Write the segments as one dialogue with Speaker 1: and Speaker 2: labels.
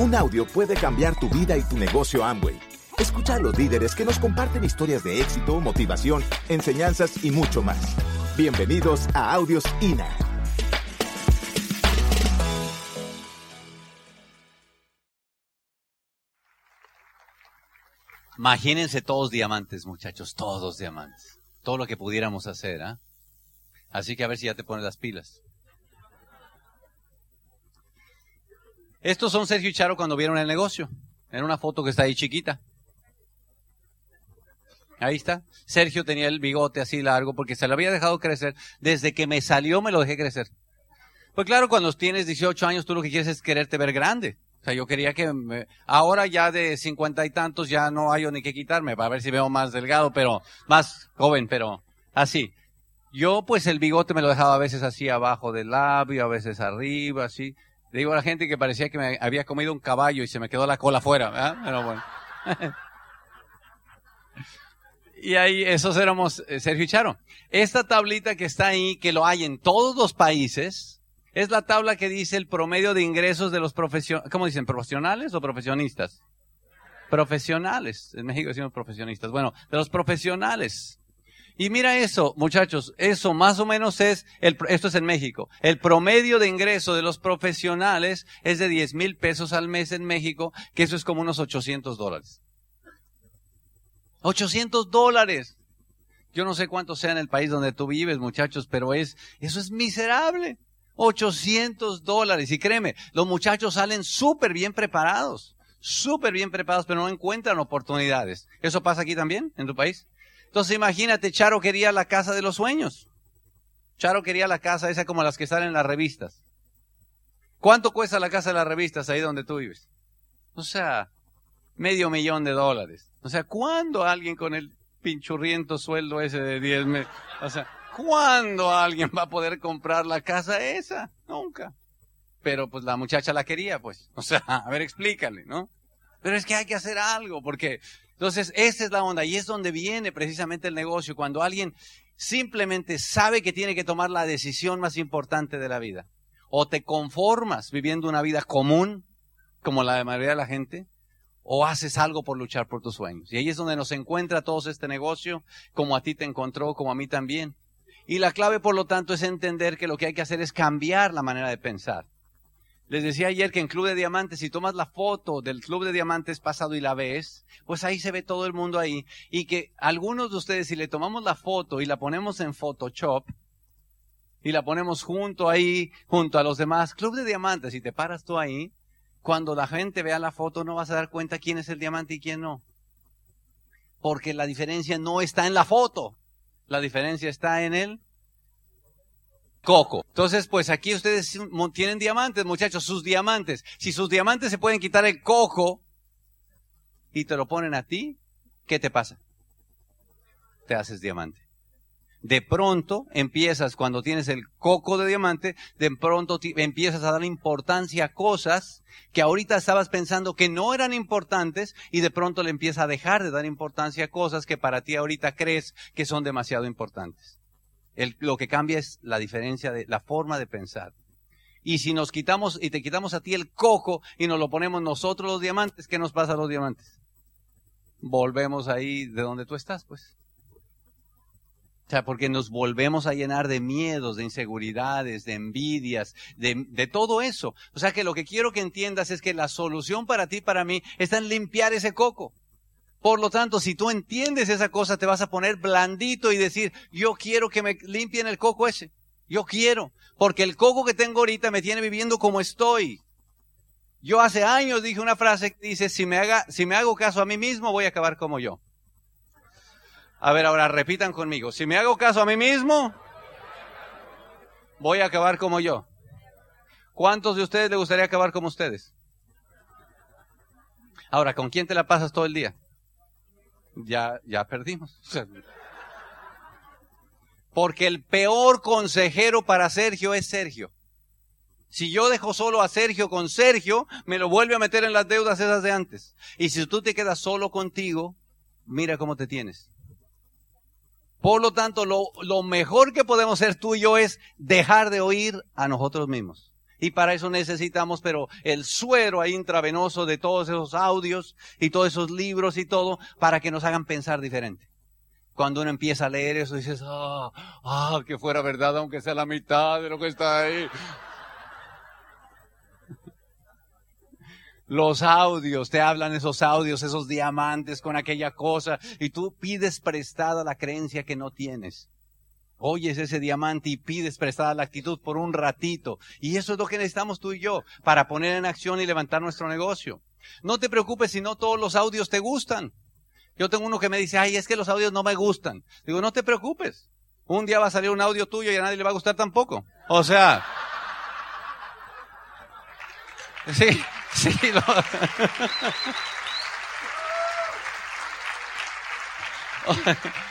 Speaker 1: Un audio puede cambiar tu vida y tu negocio Amway. Escucha a los líderes que nos comparten historias de éxito, motivación, enseñanzas y mucho más. Bienvenidos a Audios INA.
Speaker 2: Imagínense todos diamantes, muchachos, todos diamantes. Todo lo que pudiéramos hacer, ¿ah? Así que a ver si ya te pones las pilas. Estos son Sergio y Charo cuando vieron el negocio. En una foto que está ahí chiquita. Ahí está. Sergio tenía el bigote así largo porque se lo había dejado crecer. Desde que me salió me lo dejé crecer. Pues claro, cuando tienes 18 años tú lo que quieres es quererte ver grande. O sea, yo quería que me, ahora ya de cincuenta y tantos ya no hay ni que quitarme para ver si veo más delgado, pero más joven, pero así. Yo pues el bigote me lo dejaba a veces así abajo del labio, a veces arriba, así. Le digo a la gente que parecía que me había comido un caballo y se me quedó la cola afuera, ¿verdad? Pero bueno. y ahí, esos éramos eh, Sergio y Charo. Esta tablita que está ahí, que lo hay en todos los países, es la tabla que dice el promedio de ingresos de los profesionales, ¿cómo dicen? ¿Profesionales o profesionistas? Profesionales. En México decimos profesionistas. Bueno, de los profesionales. Y mira eso, muchachos, eso más o menos es, el, esto es en México, el promedio de ingreso de los profesionales es de 10 mil pesos al mes en México, que eso es como unos 800 dólares. 800 dólares. Yo no sé cuánto sea en el país donde tú vives, muchachos, pero es, eso es miserable. 800 dólares. Y créeme, los muchachos salen súper bien preparados, súper bien preparados, pero no encuentran oportunidades. ¿Eso pasa aquí también, en tu país? Entonces imagínate, Charo quería la casa de los sueños. Charo quería la casa esa como las que salen en las revistas. ¿Cuánto cuesta la casa de las revistas ahí donde tú vives? O sea, medio millón de dólares. O sea, ¿cuándo alguien con el pinchurriento sueldo ese de 10 meses? O sea, ¿cuándo alguien va a poder comprar la casa esa? Nunca. Pero pues la muchacha la quería, pues. O sea, a ver, explícale, ¿no? Pero es que hay que hacer algo, porque entonces, esa es la onda y es donde viene precisamente el negocio, cuando alguien simplemente sabe que tiene que tomar la decisión más importante de la vida. O te conformas viviendo una vida común, como la de mayoría de la gente, o haces algo por luchar por tus sueños. Y ahí es donde nos encuentra todos este negocio, como a ti te encontró, como a mí también. Y la clave, por lo tanto, es entender que lo que hay que hacer es cambiar la manera de pensar. Les decía ayer que en Club de Diamantes, si tomas la foto del Club de Diamantes pasado y la ves, pues ahí se ve todo el mundo ahí. Y que algunos de ustedes, si le tomamos la foto y la ponemos en Photoshop, y la ponemos junto ahí, junto a los demás, Club de Diamantes, y te paras tú ahí, cuando la gente vea la foto no vas a dar cuenta quién es el diamante y quién no. Porque la diferencia no está en la foto, la diferencia está en él coco. Entonces, pues aquí ustedes tienen diamantes, muchachos, sus diamantes. Si sus diamantes se pueden quitar el coco y te lo ponen a ti, ¿qué te pasa? Te haces diamante. De pronto empiezas, cuando tienes el coco de diamante, de pronto empiezas a dar importancia a cosas que ahorita estabas pensando que no eran importantes y de pronto le empiezas a dejar de dar importancia a cosas que para ti ahorita crees que son demasiado importantes lo que cambia es la diferencia de la forma de pensar. Y si nos quitamos y te quitamos a ti el coco y nos lo ponemos nosotros los diamantes, ¿qué nos pasa a los diamantes? Volvemos ahí de donde tú estás, pues. O sea, porque nos volvemos a llenar de miedos, de inseguridades, de envidias, de, de, todo eso. O sea que lo que quiero que entiendas es que la solución para ti, para mí, está en limpiar ese coco. Por lo tanto, si tú entiendes esa cosa, te vas a poner blandito y decir, yo quiero que me limpien el coco ese. Yo quiero. Porque el coco que tengo ahorita me tiene viviendo como estoy. Yo hace años dije una frase que dice, si me, haga, si me hago caso a mí mismo, voy a acabar como yo. A ver, ahora repitan conmigo. Si me hago caso a mí mismo, voy a acabar como yo. ¿Cuántos de ustedes les gustaría acabar como ustedes? Ahora, ¿con quién te la pasas todo el día? Ya, ya perdimos. Porque el peor consejero para Sergio es Sergio. Si yo dejo solo a Sergio con Sergio, me lo vuelve a meter en las deudas esas de antes. Y si tú te quedas solo contigo, mira cómo te tienes. Por lo tanto, lo, lo mejor que podemos hacer tú y yo es dejar de oír a nosotros mismos Y para eso necesitamos, pero el suero ahí intravenoso de todos esos audios y todos esos libros y todo, para que nos hagan pensar diferente. Cuando uno empieza a leer eso, dices, ah, ah, que fuera verdad, aunque sea la mitad de lo que está ahí. Los audios, te hablan esos audios, esos diamantes con aquella cosa, y tú pides prestada la creencia que no tienes. Oyes ese diamante y pides prestada la actitud por un ratito. Y eso es lo que necesitamos tú y yo para poner en acción y levantar nuestro negocio. No te preocupes si no todos los audios te gustan. Yo tengo uno que me dice, ay, es que los audios no me gustan. Digo, no te preocupes. Un día va a salir un audio tuyo y a nadie le va a gustar tampoco. O sea. Sí, sí. Lo...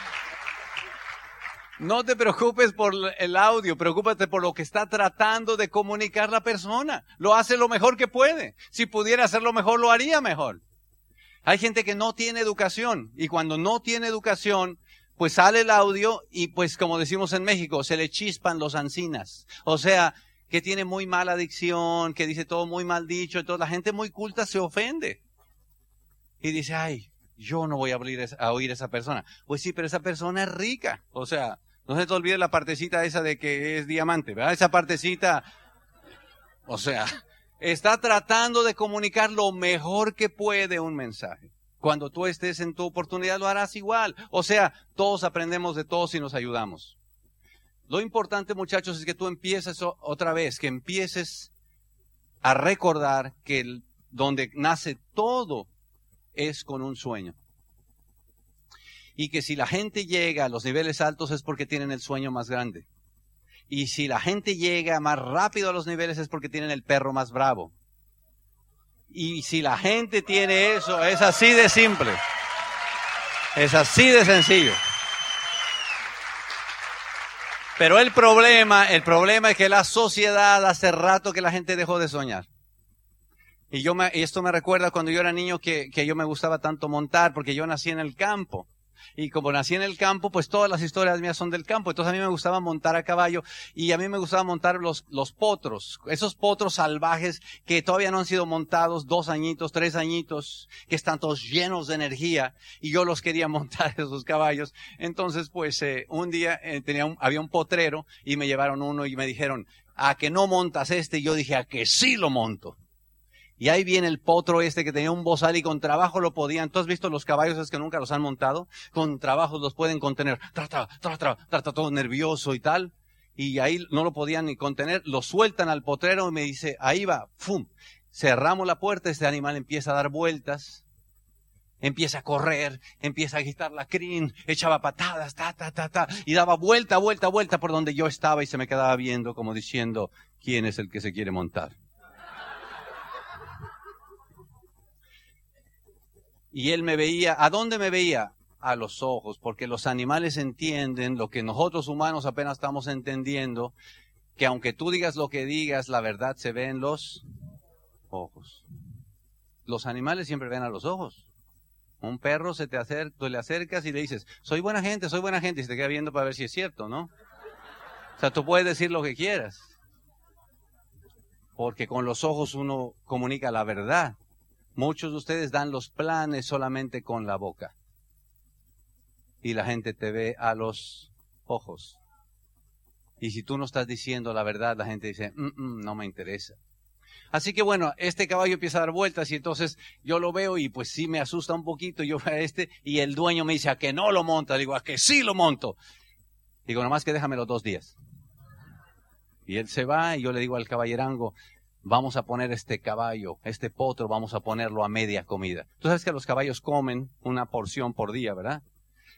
Speaker 2: No te preocupes por el audio, preocúpate por lo que está tratando de comunicar la persona. Lo hace lo mejor que puede. Si pudiera hacerlo mejor, lo haría mejor. Hay gente que no tiene educación y cuando no tiene educación, pues sale el audio y pues como decimos en México, se le chispan los ancinas. O sea, que tiene muy mala adicción, que dice todo muy mal dicho, entonces la gente muy culta se ofende. Y dice, ay, yo no voy a, abrir a oír a esa persona. Pues sí, pero esa persona es rica. O sea, no se te olvide la partecita esa de que es diamante, ¿verdad? Esa partecita, o sea, está tratando de comunicar lo mejor que puede un mensaje. Cuando tú estés en tu oportunidad lo harás igual. O sea, todos aprendemos de todos y nos ayudamos. Lo importante, muchachos, es que tú empieces otra vez, que empieces a recordar que donde nace todo es con un sueño. Y que si la gente llega a los niveles altos es porque tienen el sueño más grande. Y si la gente llega más rápido a los niveles es porque tienen el perro más bravo. Y si la gente tiene eso, es así de simple. Es así de sencillo. Pero el problema, el problema es que la sociedad hace rato que la gente dejó de soñar. Y yo me, esto me recuerda cuando yo era niño que, que yo me gustaba tanto montar, porque yo nací en el campo. Y como nací en el campo, pues todas las historias mías son del campo. Entonces a mí me gustaba montar a caballo y a mí me gustaba montar los, los potros, esos potros salvajes que todavía no han sido montados, dos añitos, tres añitos, que están todos llenos de energía y yo los quería montar esos caballos. Entonces pues eh, un día eh, tenía un, había un potrero y me llevaron uno y me dijeron, a que no montas este, y yo dije, a que sí lo monto. Y ahí viene el potro este que tenía un bozal y con trabajo lo podían. ¿Tú has visto los caballos es que nunca los han montado? Con trabajo los pueden contener. Trata, trata, trata todo nervioso y tal. Y ahí no lo podían ni contener. Lo sueltan al potrero y me dice, ahí va, ¡fum! Cerramos la puerta, este animal empieza a dar vueltas. Empieza a correr, empieza a agitar la crin, echaba patadas, ta, ta, ta, ta, y daba vuelta, vuelta, vuelta por donde yo estaba y se me quedaba viendo como diciendo, ¿quién es el que se quiere montar? Y él me veía, ¿a dónde me veía? A los ojos, porque los animales entienden lo que nosotros humanos apenas estamos entendiendo, que aunque tú digas lo que digas, la verdad se ve en los ojos. Los animales siempre ven a los ojos. Un perro se te acerca, tú le acercas y le dices, soy buena gente, soy buena gente, y se te queda viendo para ver si es cierto, ¿no? O sea, tú puedes decir lo que quieras. Porque con los ojos uno comunica la verdad. Muchos de ustedes dan los planes solamente con la boca. Y la gente te ve a los ojos. Y si tú no estás diciendo la verdad, la gente dice, mm, mm, no me interesa. Así que bueno, este caballo empieza a dar vueltas y entonces yo lo veo y pues sí me asusta un poquito. Yo a este y el dueño me dice a que no lo monta. Digo, a que sí lo monto. Digo, nomás que déjame los dos días. Y él se va y yo le digo al caballerango, vamos a poner este caballo, este potro, vamos a ponerlo a media comida. Tú sabes que los caballos comen una porción por día, ¿verdad?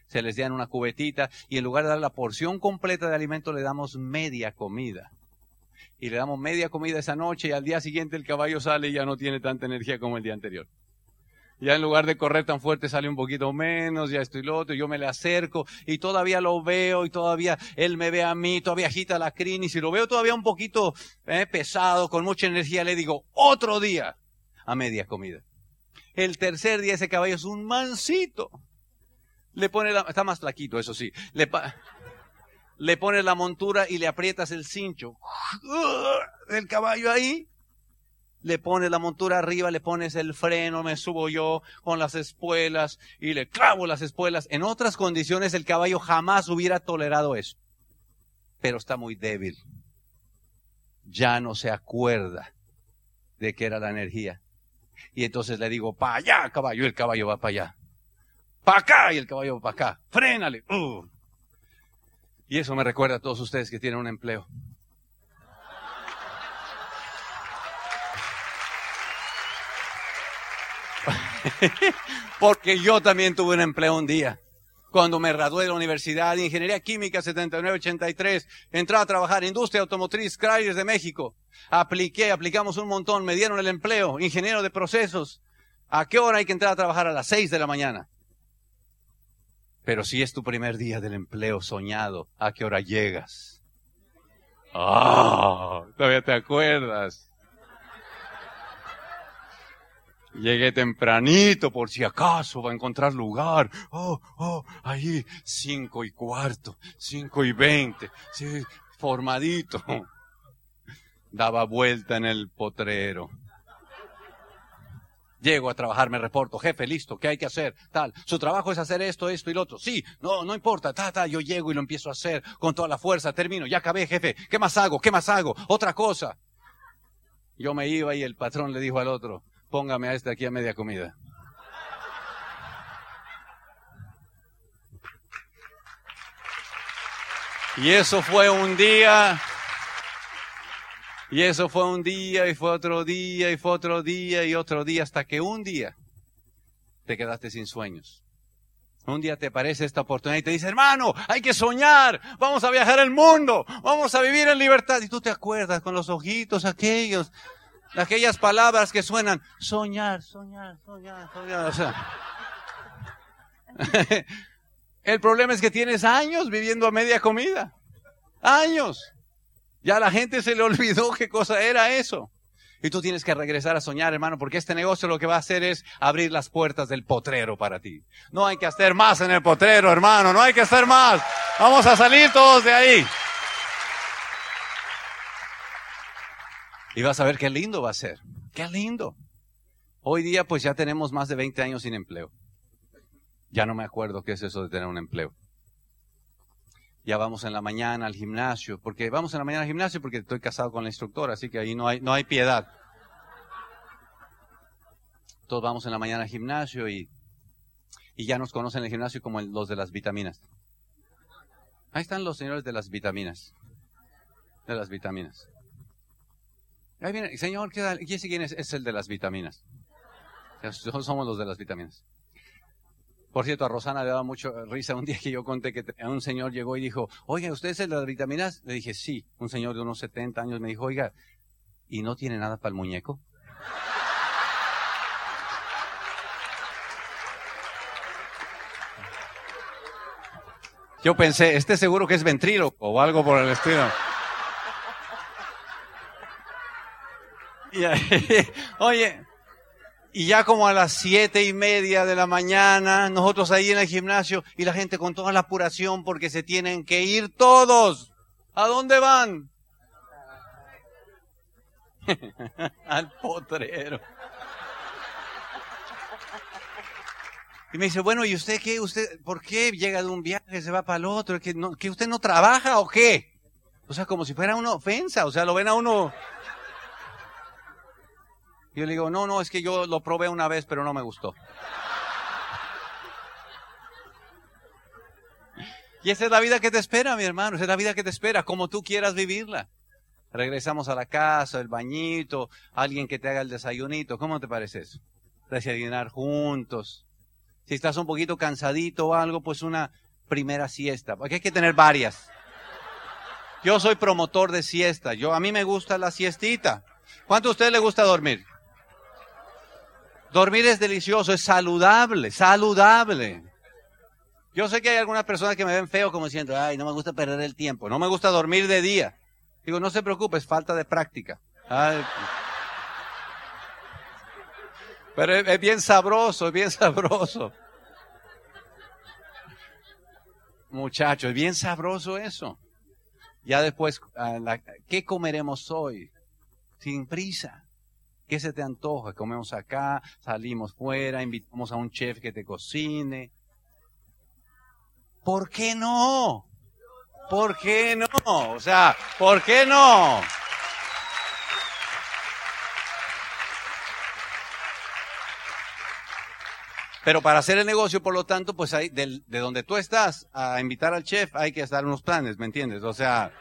Speaker 2: Se les dan una cubetita y en lugar de dar la porción completa de alimento le damos media comida. Y le damos media comida esa noche y al día siguiente el caballo sale y ya no tiene tanta energía como el día anterior. Ya en lugar de correr tan fuerte sale un poquito menos, ya estoy lo otro, yo me le acerco y todavía lo veo y todavía él me ve a mí, todavía agita la crin y si lo veo todavía un poquito eh, pesado, con mucha energía, le digo, otro día a media comida. El tercer día ese caballo es un mansito. Le pone la, está más flaquito, eso sí. Le, le pones la montura y le aprietas el cincho. el caballo ahí, le pones la montura arriba, le pones el freno, me subo yo con las espuelas y le clavo las espuelas. En otras condiciones el caballo jamás hubiera tolerado eso. Pero está muy débil. Ya no se acuerda de que era la energía. Y entonces le digo, para allá, caballo, y el caballo va para allá. Para acá, y el caballo va para acá. Frénale. Uh. Y eso me recuerda a todos ustedes que tienen un empleo. Porque yo también tuve un empleo un día. Cuando me gradué de la Universidad de Ingeniería Química 7983, entré a trabajar en Industria Automotriz Chrysler de México. Apliqué, aplicamos un montón, me dieron el empleo, ingeniero de procesos. ¿A qué hora hay que entrar a trabajar? A las 6 de la mañana. Pero si es tu primer día del empleo soñado, ¿a qué hora llegas? Ah, todavía te acuerdas. Llegué tempranito por si acaso va a encontrar lugar. Oh, oh, ahí, cinco y cuarto, cinco y veinte, sí, formadito. Daba vuelta en el potrero. Llego a trabajar, me reporto, jefe, listo, ¿qué hay que hacer? Tal. Su trabajo es hacer esto, esto y lo otro. Sí, no, no importa, ta, ta, yo llego y lo empiezo a hacer con toda la fuerza, termino, ya acabé, jefe, ¿qué más hago? ¿Qué más hago? Otra cosa. Yo me iba y el patrón le dijo al otro, póngame a este aquí a media comida. Y eso fue un día, y eso fue un día, y fue otro día, y fue otro día, y otro día, hasta que un día te quedaste sin sueños. Un día te aparece esta oportunidad y te dice, hermano, hay que soñar, vamos a viajar el mundo, vamos a vivir en libertad. Y tú te acuerdas con los ojitos aquellos, aquellas palabras que suenan, soñar, soñar, soñar, soñar. El problema es que tienes años viviendo a media comida. Años. Ya la gente se le olvidó qué cosa era eso. Y tú tienes que regresar a soñar, hermano, porque este negocio lo que va a hacer es abrir las puertas del potrero para ti. No hay que hacer más en el potrero, hermano, no hay que hacer más. Vamos a salir todos de ahí. Y vas a ver qué lindo va a ser. Qué lindo. Hoy día pues ya tenemos más de 20 años sin empleo. Ya no me acuerdo qué es eso de tener un empleo. Ya vamos en la mañana al gimnasio, porque vamos en la mañana al gimnasio porque estoy casado con la instructora, así que ahí no hay, no hay piedad. Todos vamos en la mañana al gimnasio y, y ya nos conocen en el gimnasio como los de las vitaminas. Ahí están los señores de las vitaminas. De las vitaminas. Ahí viene, señor, ¿qué, quién es? Es el de las vitaminas. Somos los de las vitaminas. Por cierto, a Rosana le daba mucho risa un día que yo conté que un señor llegó y dijo, oiga, ¿usted es el de las vitaminas? Le dije, sí. Un señor de unos 70 años me dijo, oiga, ¿y no tiene nada para el muñeco? Yo pensé, este seguro que es ventrilo o algo por el estilo. oye, y ya como a las siete y media de la mañana, nosotros ahí en el gimnasio y la gente con toda la apuración porque se tienen que ir todos. ¿A dónde van? Al potrero. Y me dice, bueno, ¿y usted qué? ¿Usted por qué llega de un viaje, se va para el otro? ¿Que, no, ¿Que usted no trabaja o qué? O sea, como si fuera una ofensa. O sea, lo ven a uno y yo le digo, no, no, es que yo lo probé una vez, pero no me gustó. Y esa es la vida que te espera, mi hermano, esa es la vida que te espera, como tú quieras vivirla. Regresamos a la casa, el bañito, alguien que te haga el desayunito, ¿cómo te parece eso? Desayunar juntos. Si estás un poquito cansadito o algo, pues una primera siesta, porque hay que tener varias. Yo soy promotor de siesta, yo a mí me gusta la siestita. ¿Cuánto a usted le gusta dormir? Dormir es delicioso, es saludable, saludable. Yo sé que hay algunas personas que me ven feo como diciendo, ay, no me gusta perder el tiempo, no me gusta dormir de día. Digo, no se preocupe, es falta de práctica. Pero es, bien sabroso, es bien sabroso. Muchachos, es bien sabroso eso. Ya después, ¿qué comeremos hoy? sin prisa. ¿Qué se te antoja? Comemos acá, salimos fuera, invitamos a un chef que te cocine. ¿Por qué no? ¿Por qué no? O sea, ¿por qué no? Pero para hacer el negocio, por lo tanto, pues hay, de, de donde tú estás a invitar al chef hay que estar unos planes, ¿me entiendes? O sea,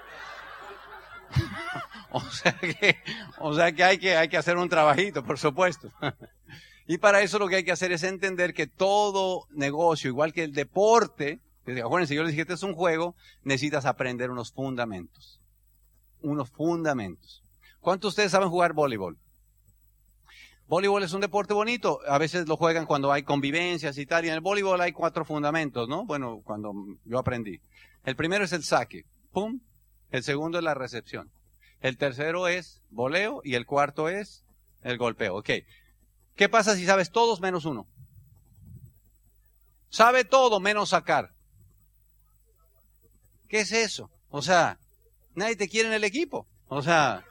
Speaker 2: o sea que, o sea que hay que, hay que hacer un trabajito, por supuesto. y para eso lo que hay que hacer es entender que todo negocio, igual que el deporte, acuérdense, yo les dije, este es un juego, necesitas aprender unos fundamentos. Unos fundamentos. ¿Cuántos de ustedes saben jugar voleibol? Voleibol es un deporte bonito. A veces lo juegan cuando hay convivencias y tal. Y en el voleibol hay cuatro fundamentos, ¿no? Bueno, cuando yo aprendí. El primero es el saque. ¡Pum! El segundo es la recepción. El tercero es voleo y el cuarto es el golpeo. Ok. ¿Qué pasa si sabes todos menos uno? Sabe todo menos sacar. ¿Qué es eso? O sea, nadie te quiere en el equipo. O sea,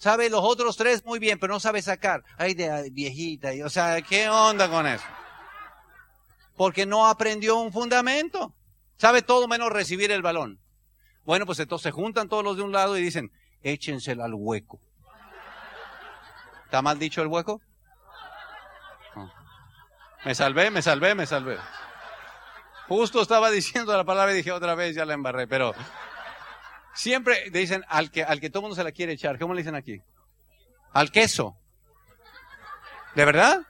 Speaker 2: Sabe los otros tres muy bien, pero no sabe sacar. Ay, de viejita. O sea, ¿qué onda con eso? Porque no aprendió un fundamento. Sabe todo menos recibir el balón. Bueno, pues entonces se juntan todos los de un lado y dicen, échensela al hueco. ¿Está mal dicho el hueco? Me salvé, me salvé, me salvé. Justo estaba diciendo la palabra y dije otra vez, ya la embarré, pero Siempre dicen al que, al que todo mundo se la quiere echar. ¿Cómo le dicen aquí? Al queso. ¿De verdad?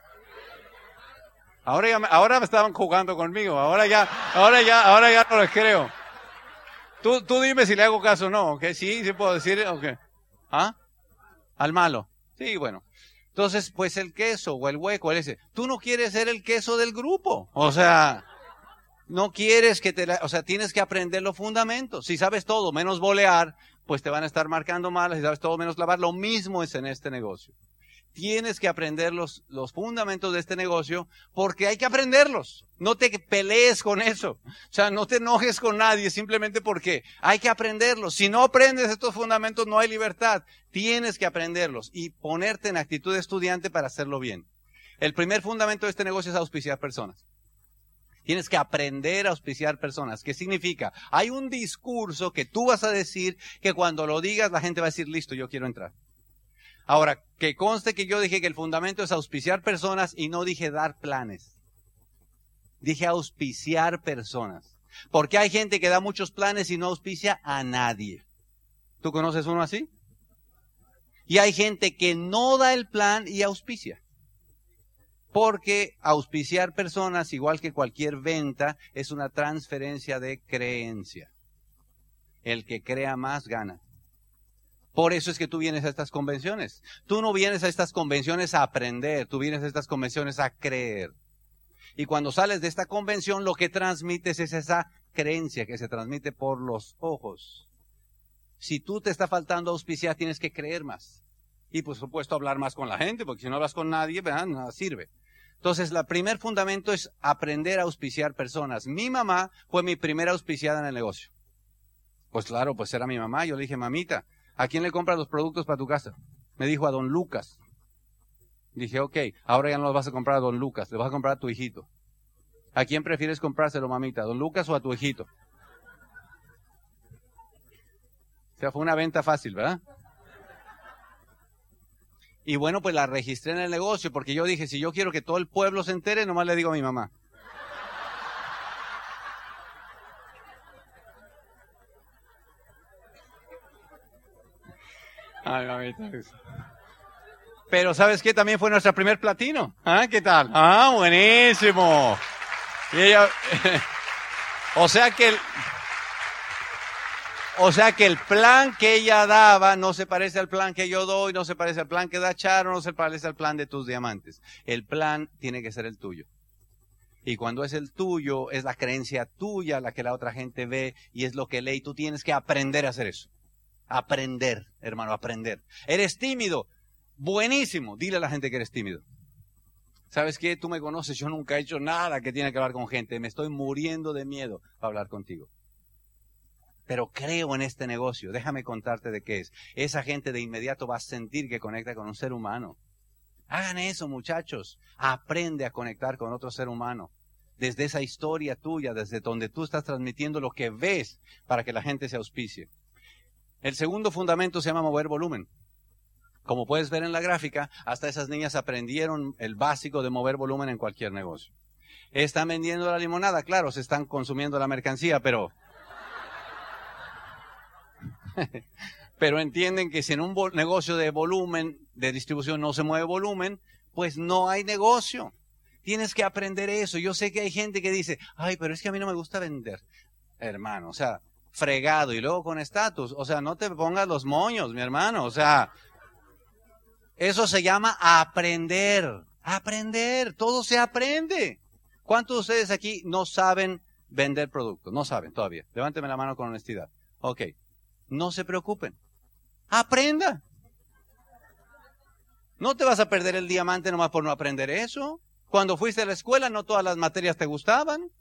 Speaker 2: Ahora ya, ahora me estaban jugando conmigo. Ahora ya, ahora ya, ahora ya no les creo. Tú, tú dime si le hago caso o no, ¿ok? Sí, sí puedo decir, ok. ¿Ah? Al malo. Sí, bueno. Entonces, pues el queso o el hueco, él dice, tú no quieres ser el queso del grupo. O sea, no quieres que te, o sea, tienes que aprender los fundamentos. Si sabes todo menos bolear, pues te van a estar marcando mal. Si sabes todo menos lavar, lo mismo es en este negocio. Tienes que aprender los, los fundamentos de este negocio porque hay que aprenderlos. No te pelees con eso. O sea, no te enojes con nadie simplemente porque hay que aprenderlos. Si no aprendes estos fundamentos, no hay libertad. Tienes que aprenderlos y ponerte en actitud de estudiante para hacerlo bien. El primer fundamento de este negocio es auspiciar personas. Tienes que aprender a auspiciar personas. ¿Qué significa? Hay un discurso que tú vas a decir que cuando lo digas la gente va a decir, listo, yo quiero entrar. Ahora, que conste que yo dije que el fundamento es auspiciar personas y no dije dar planes. Dije auspiciar personas. Porque hay gente que da muchos planes y no auspicia a nadie. ¿Tú conoces uno así? Y hay gente que no da el plan y auspicia. Porque auspiciar personas, igual que cualquier venta, es una transferencia de creencia. El que crea más gana. Por eso es que tú vienes a estas convenciones. Tú no vienes a estas convenciones a aprender, tú vienes a estas convenciones a creer. Y cuando sales de esta convención, lo que transmites es esa creencia que se transmite por los ojos. Si tú te está faltando auspiciar, tienes que creer más. Y por supuesto hablar más con la gente, porque si no hablas con nadie, nada sirve. Entonces, el primer fundamento es aprender a auspiciar personas. Mi mamá fue mi primera auspiciada en el negocio. Pues claro, pues era mi mamá. Yo le dije, mamita, ¿a quién le compras los productos para tu casa? Me dijo a don Lucas. Dije, ok, ahora ya no los vas a comprar a don Lucas, le vas a comprar a tu hijito. ¿A quién prefieres comprárselo, mamita? ¿A don Lucas o a tu hijito? O sea, fue una venta fácil, ¿verdad? Y bueno, pues la registré en el negocio porque yo dije, si yo quiero que todo el pueblo se entere, nomás le digo a mi mamá. Ay, mamita. Pero ¿sabes qué? También fue nuestra primer platino. ¿Ah? ¿Qué tal? Ah, buenísimo. Y ella... o sea que el... O sea que el plan que ella daba no se parece al plan que yo doy, no se parece al plan que da Charo, no se parece al plan de tus diamantes. El plan tiene que ser el tuyo. Y cuando es el tuyo, es la creencia tuya la que la otra gente ve y es lo que lee y tú tienes que aprender a hacer eso. Aprender, hermano, aprender. Eres tímido. Buenísimo. Dile a la gente que eres tímido. ¿Sabes qué? Tú me conoces, yo nunca he hecho nada que tiene que hablar con gente. Me estoy muriendo de miedo para hablar contigo pero creo en este negocio. Déjame contarte de qué es. Esa gente de inmediato va a sentir que conecta con un ser humano. Hagan eso, muchachos. Aprende a conectar con otro ser humano. Desde esa historia tuya, desde donde tú estás transmitiendo lo que ves para que la gente se auspicie. El segundo fundamento se llama mover volumen. Como puedes ver en la gráfica, hasta esas niñas aprendieron el básico de mover volumen en cualquier negocio. Están vendiendo la limonada, claro, se están consumiendo la mercancía, pero... pero entienden que si en un negocio de volumen, de distribución no se mueve volumen, pues no hay negocio. Tienes que aprender eso. Yo sé que hay gente que dice, ay, pero es que a mí no me gusta vender. Hermano, o sea, fregado y luego con estatus. O sea, no te pongas los moños, mi hermano. O sea, eso se llama aprender. Aprender. Todo se aprende. ¿Cuántos de ustedes aquí no saben vender productos? No saben todavía. Levánteme la mano con honestidad. Ok. No se preocupen. Aprenda. No te vas a perder el diamante nomás por no aprender eso. Cuando fuiste a la escuela, no todas las materias te gustaban.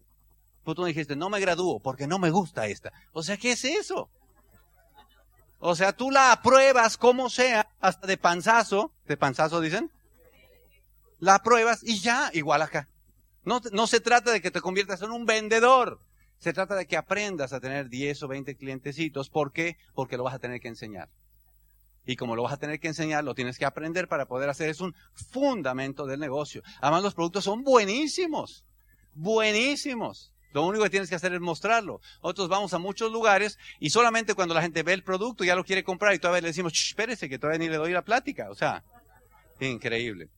Speaker 2: Pues tú dijiste, no me gradúo porque no me gusta esta. O sea, ¿qué es eso? O sea, tú la apruebas como sea, hasta de panzazo, de panzazo dicen. La apruebas y ya, igual acá. No, no se trata de que te conviertas en un vendedor. Se trata de que aprendas a tener 10 o 20 clientecitos. ¿Por qué? Porque lo vas a tener que enseñar. Y como lo vas a tener que enseñar, lo tienes que aprender para poder hacer. Es un fundamento del negocio. Además, los productos son buenísimos. Buenísimos. Lo único que tienes que hacer es mostrarlo. Nosotros vamos a muchos lugares y solamente cuando la gente ve el producto ya lo quiere comprar y todavía le decimos, espérese que todavía ni le doy la plática. O sea, increíble.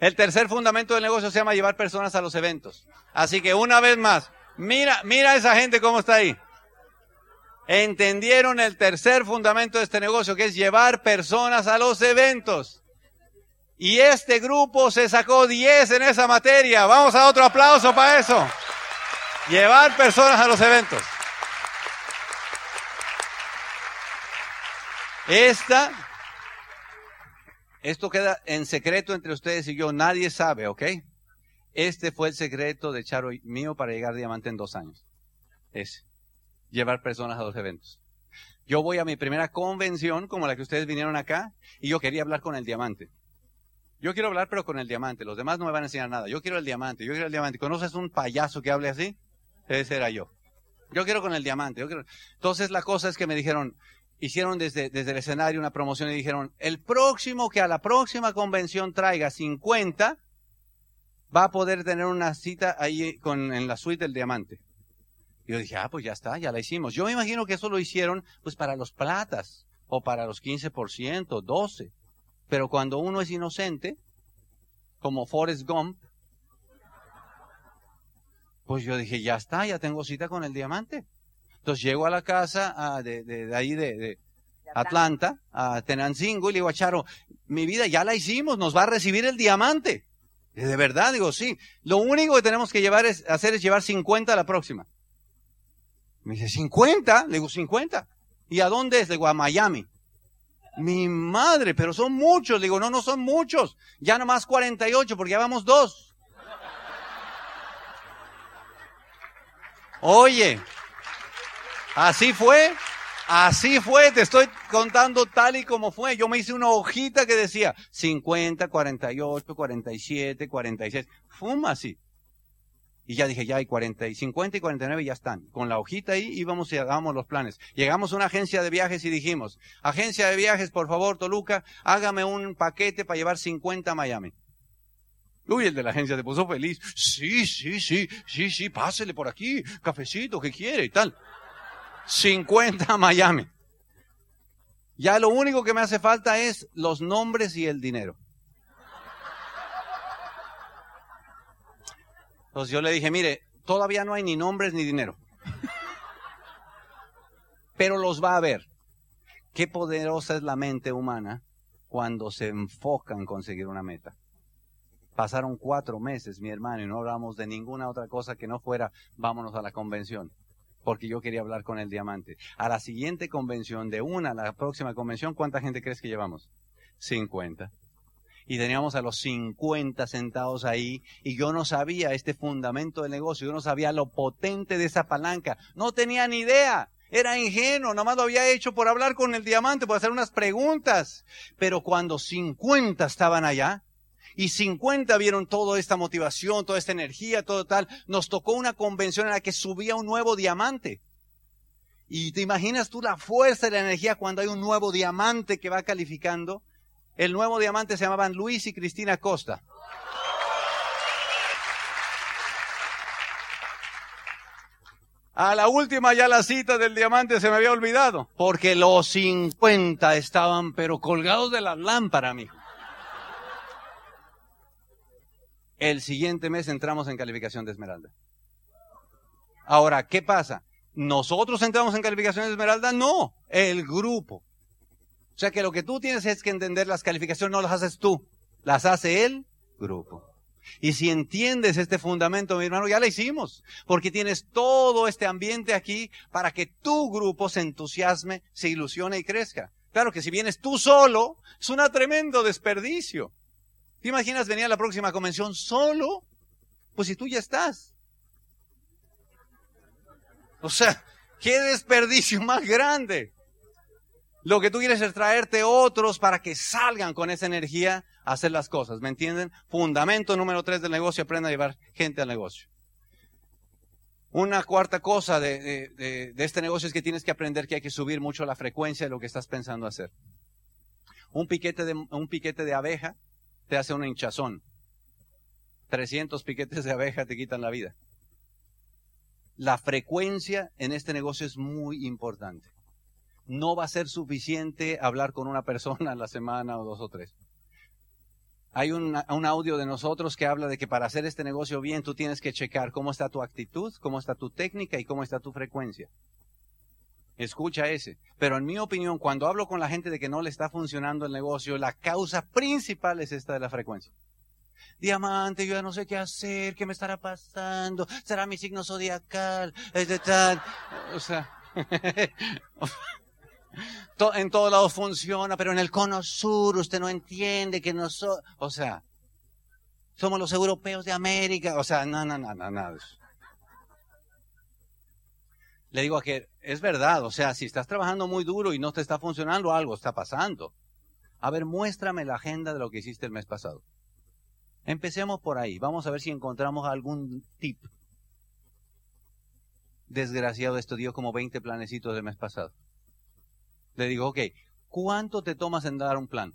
Speaker 2: El tercer fundamento del negocio se llama llevar personas a los eventos. Así que una vez más, mira, mira a esa gente cómo está ahí. Entendieron el tercer fundamento de este negocio que es llevar personas a los eventos. Y este grupo se sacó 10 en esa materia. Vamos a otro aplauso para eso. Llevar personas a los eventos. Esta, esto queda en secreto entre ustedes y yo, nadie sabe, ¿ok? Este fue el secreto de Charo mío para llegar a diamante en dos años. Es llevar personas a los eventos. Yo voy a mi primera convención, como la que ustedes vinieron acá, y yo quería hablar con el diamante. Yo quiero hablar, pero con el diamante. Los demás no me van a enseñar nada. Yo quiero el diamante, yo quiero el diamante. ¿Conoces un payaso que hable así? Ese era yo. Yo quiero con el diamante. Yo quiero... Entonces la cosa es que me dijeron, hicieron desde, desde el escenario una promoción y dijeron, el próximo que a la próxima convención traiga 50, va a poder tener una cita ahí con, en la suite del diamante. Y yo dije, ah, pues ya está, ya la hicimos. Yo me imagino que eso lo hicieron pues para los platas o para los 15%, 12. Pero cuando uno es inocente, como Forrest Gump, pues yo dije, ya está, ya tengo cita con el diamante. Entonces llego a la casa ah, de, de, ahí de, Atlanta, a Tenancingo, y le digo a Charo, mi vida ya la hicimos, nos va a recibir el diamante. de verdad, digo, sí. Lo único que tenemos que llevar es, hacer es llevar 50 a la próxima. Me dice, ¿50? Le digo, 50. ¿Y a dónde es? Le digo, a Miami. Mi madre, pero son muchos. Le digo, no, no son muchos. Ya nomás 48 porque ya vamos dos. Oye, así fue, así fue, te estoy contando tal y como fue. Yo me hice una hojita que decía 50, 48, 47, 46. Fuma así. Y ya dije, ya hay 40, y 50 y 49 ya están. Con la hojita ahí íbamos y hagamos los planes. Llegamos a una agencia de viajes y dijimos, agencia de viajes, por favor, Toluca, hágame un paquete para llevar 50 a Miami. Uy, el de la agencia se puso feliz. Sí, sí, sí, sí, sí, pásele por aquí, cafecito, que quiere y tal. 50 a Miami. Ya lo único que me hace falta es los nombres y el dinero. Entonces yo le dije, mire, todavía no hay ni nombres ni dinero. Pero los va a ver. Qué poderosa es la mente humana cuando se enfoca en conseguir una meta. Pasaron cuatro meses, mi hermano, y no hablamos de ninguna otra cosa que no fuera vámonos a la convención, porque yo quería hablar con el diamante. A la siguiente convención, de una a la próxima convención, ¿cuánta gente crees que llevamos? 50. Y teníamos a los 50 sentados ahí, y yo no sabía este fundamento del negocio, yo no sabía lo potente de esa palanca, no tenía ni idea. Era ingenuo, nomás lo había hecho por hablar con el diamante, por hacer unas preguntas. Pero cuando 50 estaban allá, y 50 vieron toda esta motivación, toda esta energía, todo tal, nos tocó una convención en la que subía un nuevo diamante. Y te imaginas tú la fuerza y la energía cuando hay un nuevo diamante que va calificando. El nuevo diamante se llamaban Luis y Cristina Costa. A la última ya la cita del diamante se me había olvidado, porque los 50 estaban pero colgados de la lámpara, mijo. El siguiente mes entramos en calificación de esmeralda. Ahora, ¿qué pasa? ¿Nosotros entramos en calificación de esmeralda? No, el grupo. O sea que lo que tú tienes es que entender las calificaciones no las haces tú, las hace el grupo. Y si entiendes este fundamento, mi hermano, ya lo hicimos, porque tienes todo este ambiente aquí para que tu grupo se entusiasme, se ilusione y crezca. Claro que si vienes tú solo, es un tremendo desperdicio. ¿Te imaginas venir a la próxima convención solo? Pues si tú ya estás. O sea, qué desperdicio más grande. Lo que tú quieres es traerte otros para que salgan con esa energía a hacer las cosas, ¿me entienden? Fundamento número tres del negocio, aprenda a llevar gente al negocio. Una cuarta cosa de, este negocio es que tienes que aprender que hay que subir mucho la frecuencia de lo que estás pensando hacer. Un piquete de abeja te hace un hinchazón. 300 piquetes de abeja te quitan la vida. La frecuencia en este negocio es muy importante no va a ser suficiente hablar con una persona a la semana o dos o tres. Hay un, un, audio de nosotros que habla de que para hacer este negocio bien tú tienes que checar cómo está tu actitud, cómo está tu técnica y cómo está tu frecuencia. Escucha ese. Pero en mi opinión, cuando hablo con la gente de que no le está funcionando el negocio, la causa principal es esta de la frecuencia. Diamante, yo ya no sé qué hacer, qué me estará pasando, será mi signo zodiacal, es tal. O sea, en todos lados funciona, pero en el cono sur usted no entiende que nosotros, o sea, somos los europeos de América, o sea, no, no, no, no, no. Le digo que es verdad, o sea, si estás trabajando muy duro y no te está funcionando, algo está pasando. A ver, muéstrame la agenda de lo que hiciste el mes pasado. Empecemos por ahí, vamos a ver si encontramos algún tip. Desgraciado, estudió como 20 planecitos del mes pasado. Le digo, ok, ¿cuánto te tomas en dar un plan?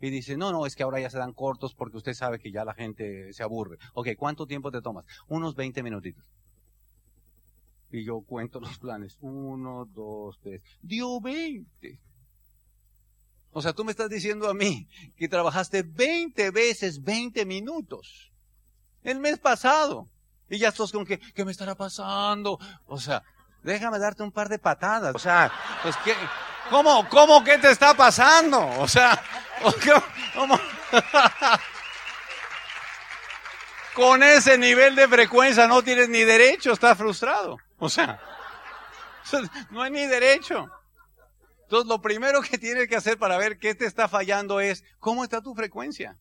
Speaker 2: Y dice, no, no, es que ahora ya se dan cortos porque usted sabe que ya la gente se aburre. Ok, ¿cuánto tiempo te tomas? Unos 20 minutitos. Y yo cuento los planes. Uno, dos, tres. Dio 20. O sea, tú me estás diciendo a mí que trabajaste 20 veces 20 minutos. El mes pasado. Y ya estás con que, ¿qué me estará pasando? O sea, déjame darte un par de patadas. O sea, pues que, ¿cómo, cómo qué te está pasando? O sea, ¿cómo? Con ese nivel de frecuencia no tienes ni derecho, estás frustrado. O sea, no hay ni derecho. Entonces, lo primero que tienes que hacer para ver qué te está fallando es, ¿cómo está tu frecuencia?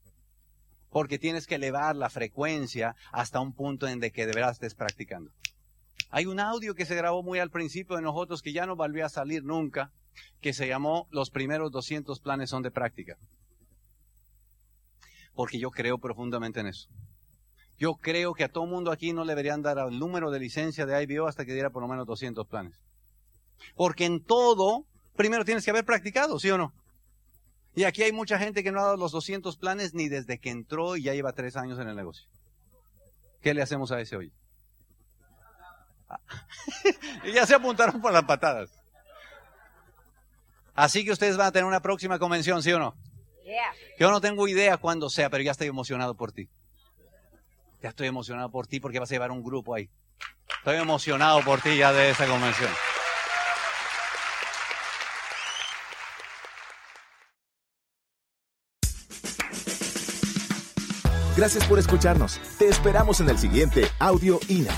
Speaker 2: Porque tienes que elevar la frecuencia hasta un punto en de que de verdad estés practicando. Hay un audio que se grabó muy al principio de nosotros que ya no volvió a salir nunca, que se llamó Los primeros 200 planes son de práctica. Porque yo creo profundamente en eso. Yo creo que a todo mundo aquí no le deberían dar el número de licencia de IBO hasta que diera por lo menos 200 planes. Porque en todo, primero tienes que haber practicado, ¿sí o no? Y aquí hay mucha gente que no ha dado los 200 planes ni desde que entró y ya lleva tres años en el negocio. ¿Qué le hacemos a ese hoy? ya se apuntaron por las patadas. Así que ustedes van a tener una próxima convención, ¿sí o no? Yo no tengo idea cuándo sea, pero ya estoy emocionado por ti. Ya estoy emocionado por ti porque vas a llevar un grupo ahí. Estoy emocionado por ti ya de esa convención.
Speaker 1: Gracias por escucharnos. Te esperamos en el siguiente Audio INA.